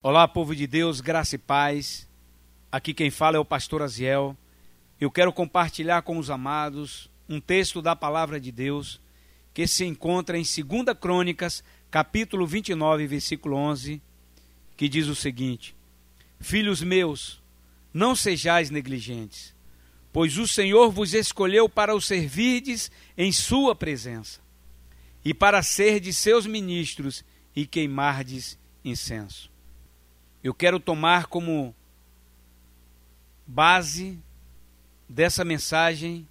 Olá, povo de Deus, graça e paz. Aqui quem fala é o pastor Aziel. Eu quero compartilhar com os amados um texto da palavra de Deus que se encontra em 2 Crônicas, capítulo 29, versículo 11, que diz o seguinte: Filhos meus, não sejais negligentes, pois o Senhor vos escolheu para o servirdes em sua presença, e para serdes seus ministros e queimardes incenso eu quero tomar como base dessa mensagem,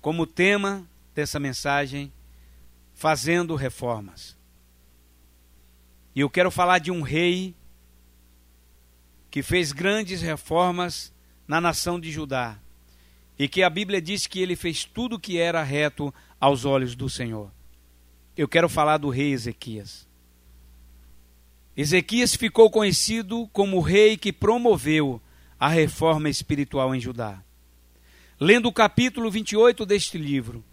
como tema dessa mensagem, fazendo reformas. E eu quero falar de um rei que fez grandes reformas na nação de Judá e que a Bíblia diz que ele fez tudo o que era reto aos olhos do Senhor. Eu quero falar do rei Ezequias. Ezequias ficou conhecido como o rei que promoveu a reforma espiritual em Judá. Lendo o capítulo 28 deste livro,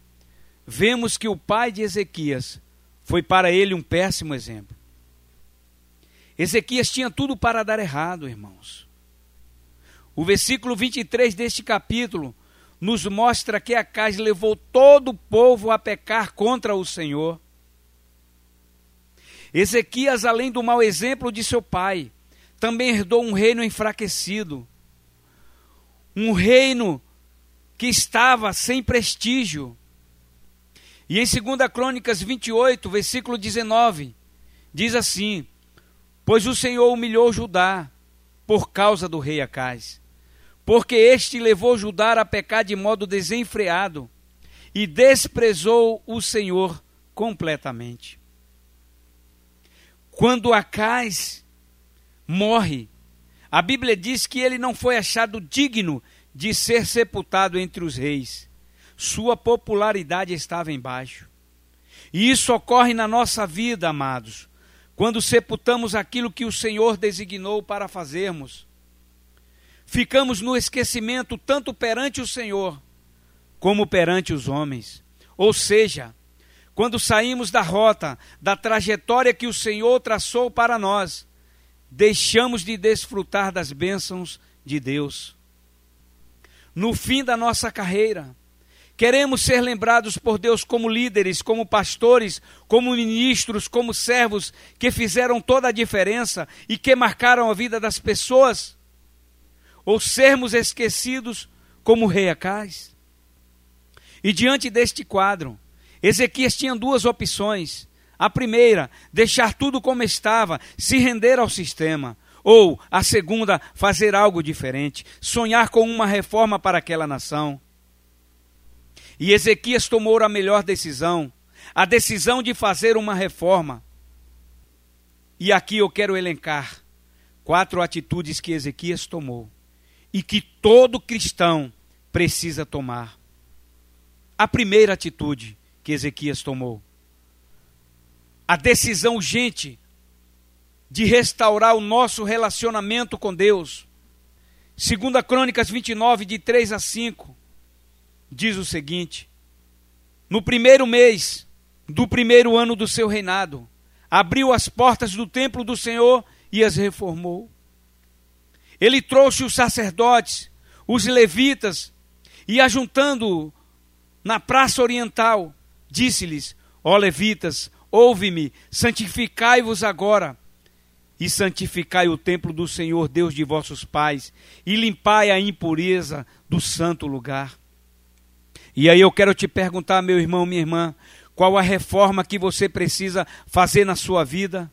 vemos que o pai de Ezequias foi para ele um péssimo exemplo. Ezequias tinha tudo para dar errado, irmãos. O versículo 23 deste capítulo nos mostra que Acais levou todo o povo a pecar contra o Senhor Ezequias, além do mau exemplo de seu pai, também herdou um reino enfraquecido, um reino que estava sem prestígio. E em 2 Crônicas 28, versículo 19, diz assim: Pois o Senhor humilhou Judá por causa do rei Acais, porque este levou Judá a pecar de modo desenfreado e desprezou o Senhor completamente. Quando Acais morre, a Bíblia diz que ele não foi achado digno de ser sepultado entre os reis. Sua popularidade estava embaixo. E isso ocorre na nossa vida, amados, quando sepultamos aquilo que o Senhor designou para fazermos. Ficamos no esquecimento tanto perante o Senhor como perante os homens. Ou seja, quando saímos da rota, da trajetória que o Senhor traçou para nós, deixamos de desfrutar das bênçãos de Deus. No fim da nossa carreira, queremos ser lembrados por Deus como líderes, como pastores, como ministros, como servos que fizeram toda a diferença e que marcaram a vida das pessoas, ou sermos esquecidos como o rei Acais. E diante deste quadro, Ezequias tinha duas opções. A primeira, deixar tudo como estava, se render ao sistema. Ou, a segunda, fazer algo diferente, sonhar com uma reforma para aquela nação. E Ezequias tomou a melhor decisão, a decisão de fazer uma reforma. E aqui eu quero elencar quatro atitudes que Ezequias tomou e que todo cristão precisa tomar. A primeira atitude, que Ezequias tomou. A decisão urgente de restaurar o nosso relacionamento com Deus. Segunda Crônicas 29, de 3 a 5, diz o seguinte: No primeiro mês do primeiro ano do seu reinado, abriu as portas do templo do Senhor e as reformou. Ele trouxe os sacerdotes, os levitas, e ajuntando na praça oriental, Disse-lhes: Ó levitas, ouve-me, santificai-vos agora e santificai o templo do Senhor Deus de vossos pais, e limpai a impureza do santo lugar. E aí eu quero te perguntar, meu irmão, minha irmã, qual a reforma que você precisa fazer na sua vida?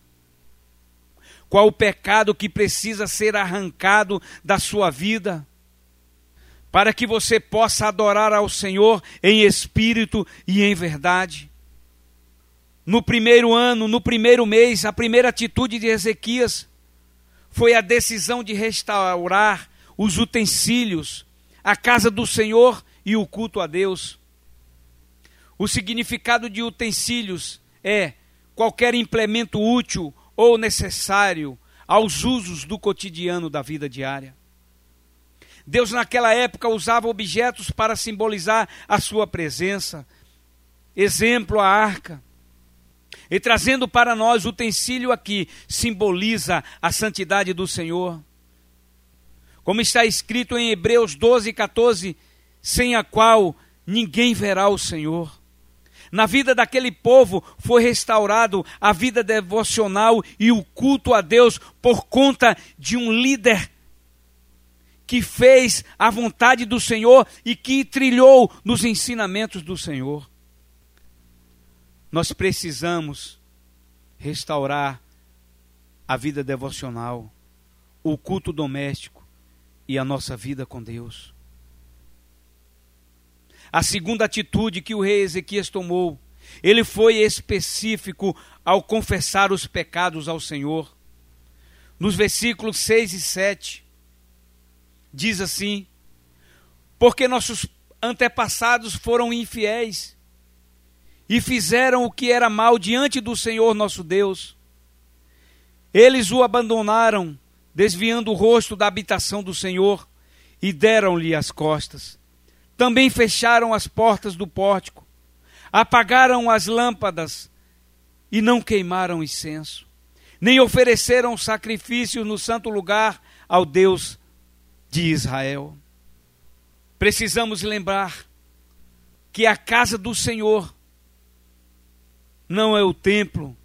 Qual o pecado que precisa ser arrancado da sua vida? Para que você possa adorar ao Senhor em espírito e em verdade. No primeiro ano, no primeiro mês, a primeira atitude de Ezequias foi a decisão de restaurar os utensílios, a casa do Senhor e o culto a Deus. O significado de utensílios é qualquer implemento útil ou necessário aos usos do cotidiano da vida diária. Deus, naquela época, usava objetos para simbolizar a sua presença. Exemplo, a arca. E trazendo para nós o utensílio aqui, simboliza a santidade do Senhor. Como está escrito em Hebreus 12, 14, sem a qual ninguém verá o Senhor. Na vida daquele povo foi restaurado a vida devocional e o culto a Deus por conta de um líder que fez a vontade do Senhor e que trilhou nos ensinamentos do Senhor. Nós precisamos restaurar a vida devocional, o culto doméstico e a nossa vida com Deus. A segunda atitude que o rei Ezequias tomou, ele foi específico ao confessar os pecados ao Senhor. Nos versículos 6 e 7, diz assim: Porque nossos antepassados foram infiéis e fizeram o que era mal diante do Senhor nosso Deus. Eles o abandonaram, desviando o rosto da habitação do Senhor, e deram-lhe as costas. Também fecharam as portas do pórtico, apagaram as lâmpadas e não queimaram incenso, nem ofereceram sacrifícios no santo lugar ao Deus de Israel. Precisamos lembrar que a casa do Senhor não é o templo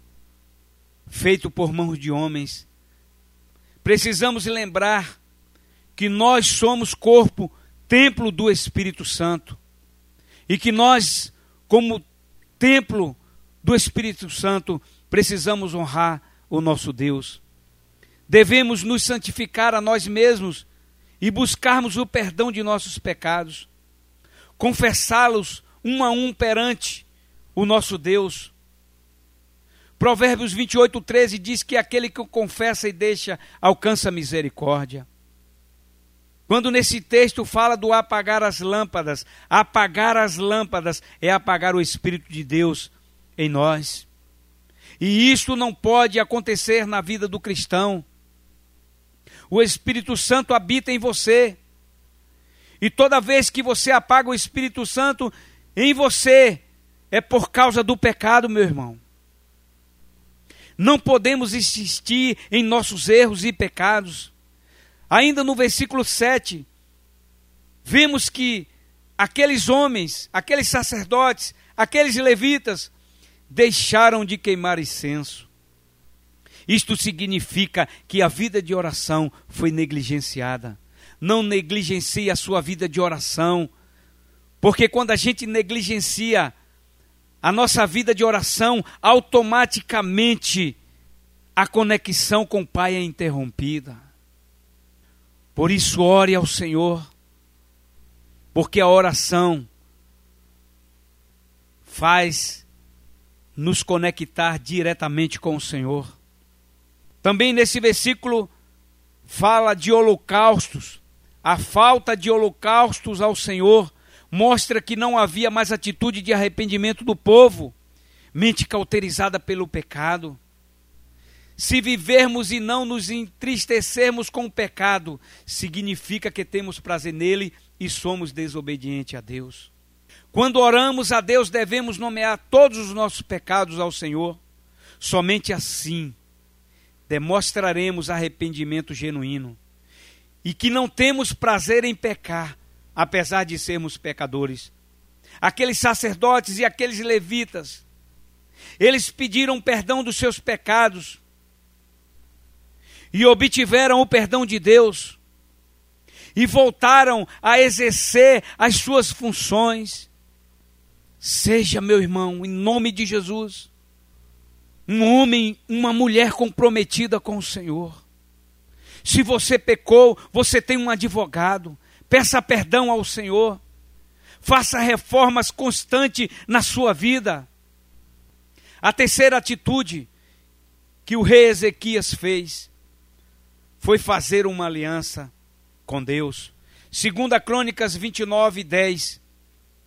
feito por mãos de homens. Precisamos lembrar que nós somos corpo, templo do Espírito Santo. E que nós, como templo do Espírito Santo, precisamos honrar o nosso Deus. Devemos nos santificar a nós mesmos e buscarmos o perdão de nossos pecados, confessá-los um a um perante o nosso Deus Provérbios 28, 13 diz que aquele que confessa e deixa alcança misericórdia. Quando nesse texto fala do apagar as lâmpadas, apagar as lâmpadas é apagar o Espírito de Deus em nós. E isto não pode acontecer na vida do cristão. O Espírito Santo habita em você. E toda vez que você apaga o Espírito Santo em você, é por causa do pecado, meu irmão. Não podemos insistir em nossos erros e pecados. Ainda no versículo 7, vemos que aqueles homens, aqueles sacerdotes, aqueles levitas, deixaram de queimar incenso. Isto significa que a vida de oração foi negligenciada. Não negligencie a sua vida de oração, porque quando a gente negligencia a nossa vida de oração, automaticamente a conexão com o Pai é interrompida. Por isso, ore ao Senhor, porque a oração faz nos conectar diretamente com o Senhor. Também nesse versículo fala de holocaustos, a falta de holocaustos ao Senhor mostra que não havia mais atitude de arrependimento do povo, mente cauterizada pelo pecado. Se vivermos e não nos entristecermos com o pecado, significa que temos prazer nele e somos desobedientes a Deus. Quando oramos a Deus, devemos nomear todos os nossos pecados ao Senhor. Somente assim demonstraremos arrependimento genuíno e que não temos prazer em pecar, apesar de sermos pecadores. Aqueles sacerdotes e aqueles levitas, eles pediram perdão dos seus pecados e obtiveram o perdão de Deus e voltaram a exercer as suas funções. Seja, meu irmão, em nome de Jesus, um homem, uma mulher comprometida com o Senhor. Se você pecou, você tem um advogado. Peça perdão ao Senhor. Faça reformas constantes na sua vida. A terceira atitude que o rei Ezequias fez foi fazer uma aliança com Deus. Segunda Crônicas 29, 10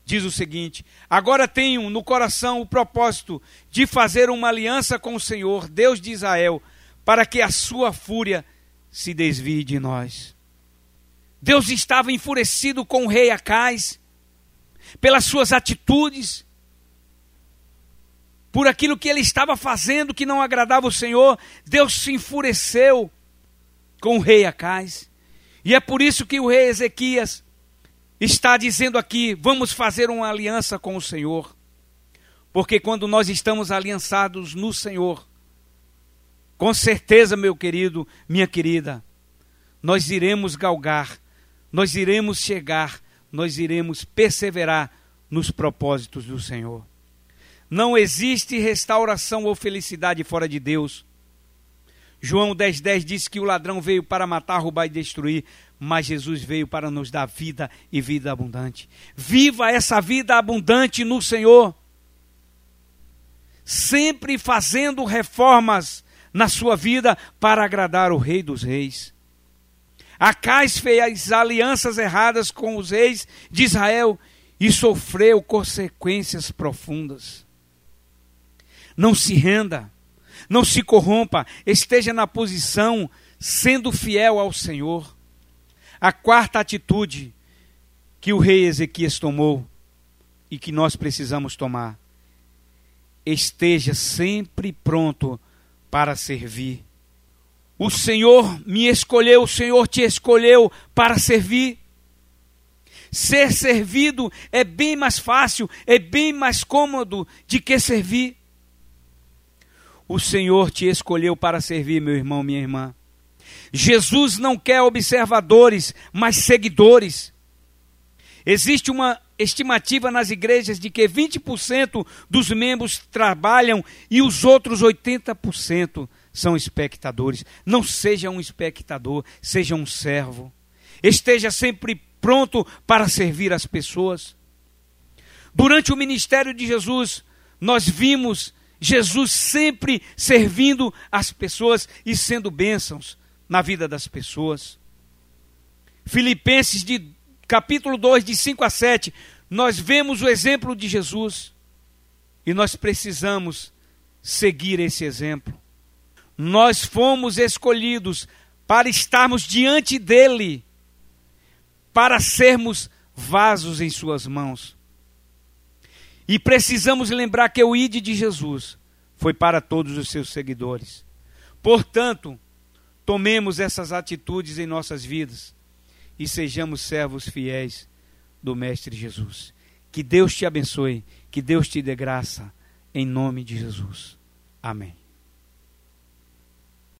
diz o seguinte: Agora tenho no coração o propósito de fazer uma aliança com o Senhor, Deus de Israel, para que a sua fúria se desvie de nós. Deus estava enfurecido com o rei Acais pelas suas atitudes, por aquilo que ele estava fazendo que não agradava o Senhor, Deus se enfureceu com o rei Acais. E é por isso que o rei Ezequias está dizendo aqui: vamos fazer uma aliança com o Senhor. Porque quando nós estamos aliançados no Senhor, com certeza, meu querido, minha querida, nós iremos galgar, nós iremos chegar, nós iremos perseverar nos propósitos do Senhor. Não existe restauração ou felicidade fora de Deus. João 10,10 10 diz que o ladrão veio para matar, roubar e destruir, mas Jesus veio para nos dar vida e vida abundante. Viva essa vida abundante no Senhor, sempre fazendo reformas na sua vida para agradar o Rei dos Reis. Acais fez alianças erradas com os reis de Israel e sofreu consequências profundas. Não se renda, não se corrompa, esteja na posição sendo fiel ao Senhor. A quarta atitude que o rei Ezequias tomou e que nós precisamos tomar: esteja sempre pronto para servir. O Senhor me escolheu, o Senhor te escolheu para servir. Ser servido é bem mais fácil, é bem mais cômodo de que servir. O Senhor te escolheu para servir, meu irmão, minha irmã. Jesus não quer observadores, mas seguidores. Existe uma estimativa nas igrejas de que 20% dos membros trabalham e os outros 80% são espectadores. Não seja um espectador, seja um servo. Esteja sempre pronto para servir as pessoas. Durante o ministério de Jesus, nós vimos Jesus sempre servindo as pessoas e sendo bênçãos na vida das pessoas. Filipenses de capítulo 2, de 5 a 7, nós vemos o exemplo de Jesus e nós precisamos seguir esse exemplo. Nós fomos escolhidos para estarmos diante dele, para sermos vasos em suas mãos. E precisamos lembrar que o ID de Jesus foi para todos os seus seguidores. Portanto, tomemos essas atitudes em nossas vidas e sejamos servos fiéis do Mestre Jesus. Que Deus te abençoe, que Deus te dê graça, em nome de Jesus. Amém.